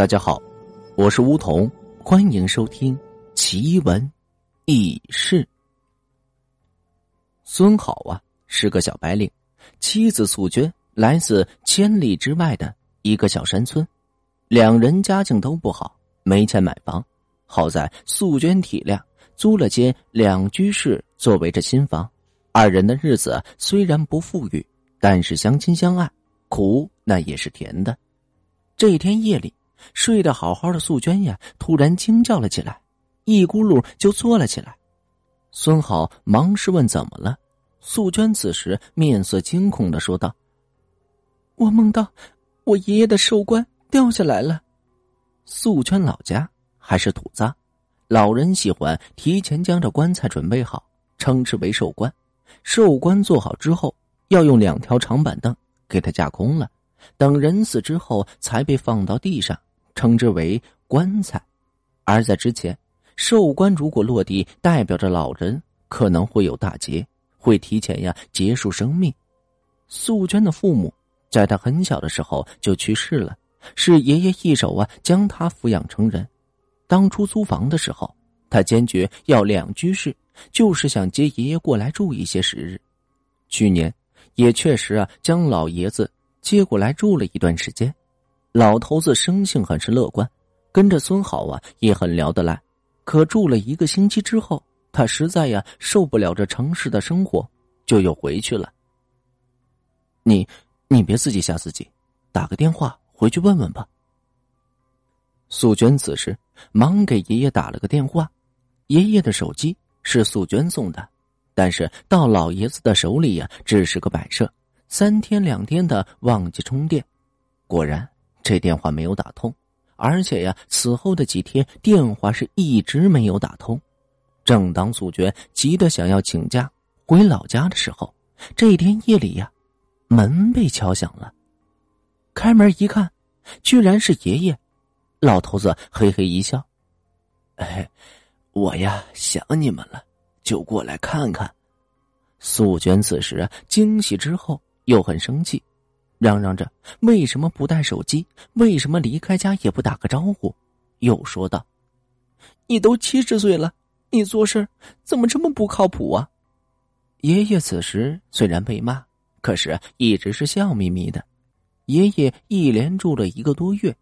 大家好，我是梧桐，欢迎收听奇闻异事。孙好啊，是个小白领，妻子素娟来自千里之外的一个小山村，两人家境都不好，没钱买房。好在素娟体谅，租了间两居室作为这新房。二人的日子虽然不富裕，但是相亲相爱，苦那也是甜的。这一天夜里。睡得好好的素娟呀，突然惊叫了起来，一咕噜就坐了起来。孙好忙是问怎么了，素娟此时面色惊恐的说道：“我梦到我爷爷的寿棺掉下来了。”素娟老家还是土葬，老人喜欢提前将这棺材准备好，称之为寿棺。寿棺做好之后，要用两条长板凳给它架空了，等人死之后才被放到地上。称之为棺材，而在之前，寿棺如果落地，代表着老人可能会有大劫，会提前呀结束生命。素娟的父母在她很小的时候就去世了，是爷爷一手啊将她抚养成人。当初租房的时候，他坚决要两居室，就是想接爷爷过来住一些时日。去年也确实啊将老爷子接过来住了一段时间。老头子生性很是乐观，跟着孙好啊也很聊得来。可住了一个星期之后，他实在呀受不了这城市的生活，就又回去了。你，你别自己吓自己，打个电话回去问问吧。素娟此时忙给爷爷打了个电话，爷爷的手机是素娟送的，但是到老爷子的手里呀只是个摆设，三天两天的忘记充电。果然。这电话没有打通，而且呀，此后的几天电话是一直没有打通。正当素娟急得想要请假回老家的时候，这一天夜里呀，门被敲响了。开门一看，居然是爷爷。老头子嘿嘿一笑：“哎，我呀想你们了，就过来看看。”素娟此时惊喜之后又很生气。嚷嚷着：“为什么不带手机？为什么离开家也不打个招呼？”又说道：“你都七十岁了，你做事怎么这么不靠谱啊？”爷爷此时虽然被骂，可是一直是笑眯眯的。爷爷一连住了一个多月，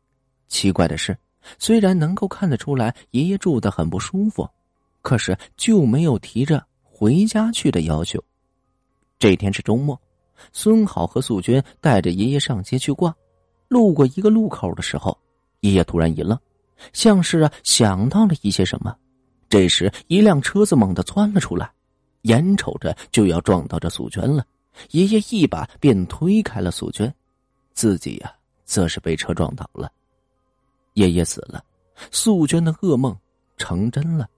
奇怪的是，虽然能够看得出来爷爷住的很不舒服，可是就没有提着回家去的要求。这天是周末。孙好和素娟带着爷爷上街去逛，路过一个路口的时候，爷爷突然一愣，像是啊想到了一些什么。这时，一辆车子猛地窜了出来，眼瞅着就要撞到这素娟了。爷爷一把便推开了素娟，自己呀则是被车撞倒了。爷爷死了，素娟的噩梦成真了，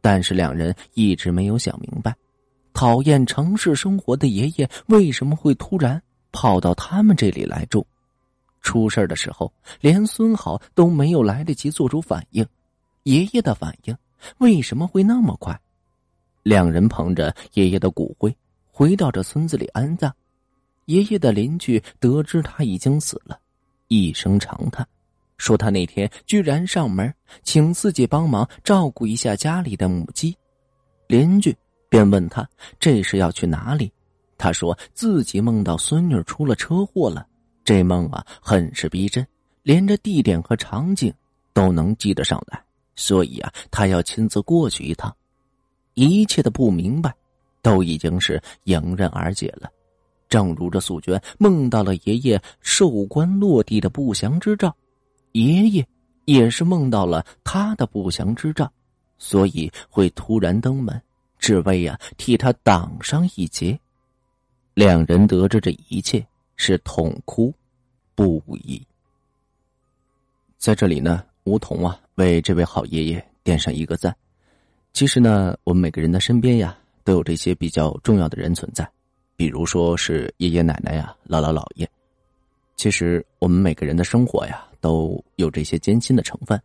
但是两人一直没有想明白。讨厌城市生活的爷爷为什么会突然跑到他们这里来住？出事的时候，连孙好都没有来得及做出反应，爷爷的反应为什么会那么快？两人捧着爷爷的骨灰回到这村子里安葬。爷爷的邻居得知他已经死了，一声长叹，说他那天居然上门请自己帮忙照顾一下家里的母鸡。邻居。便问他这是要去哪里？他说自己梦到孙女出了车祸了，这梦啊很是逼真，连着地点和场景都能记得上来，所以啊他要亲自过去一趟。一切的不明白，都已经是迎刃而解了。正如这素娟梦到了爷爷寿棺落地的不祥之兆，爷爷也是梦到了他的不祥之兆，所以会突然登门。只为呀替他挡上一劫，两人得知这一切是痛哭不已。在这里呢，梧桐啊为这位好爷爷点上一个赞。其实呢，我们每个人的身边呀都有这些比较重要的人存在，比如说是爷爷奶奶呀、姥姥姥爷。其实我们每个人的生活呀都有这些艰辛的成分，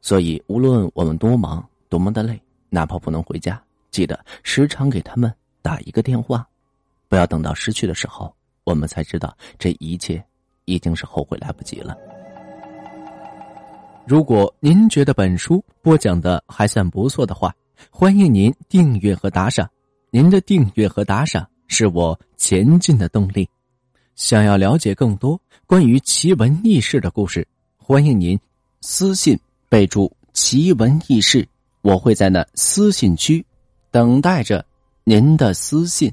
所以无论我们多忙多么的累，哪怕不能回家。记得时常给他们打一个电话，不要等到失去的时候，我们才知道这一切已经是后悔来不及了。如果您觉得本书播讲的还算不错的话，欢迎您订阅和打赏。您的订阅和打赏是我前进的动力。想要了解更多关于奇闻异事的故事，欢迎您私信备注“奇闻异事”，我会在那私信区等待着您的私信。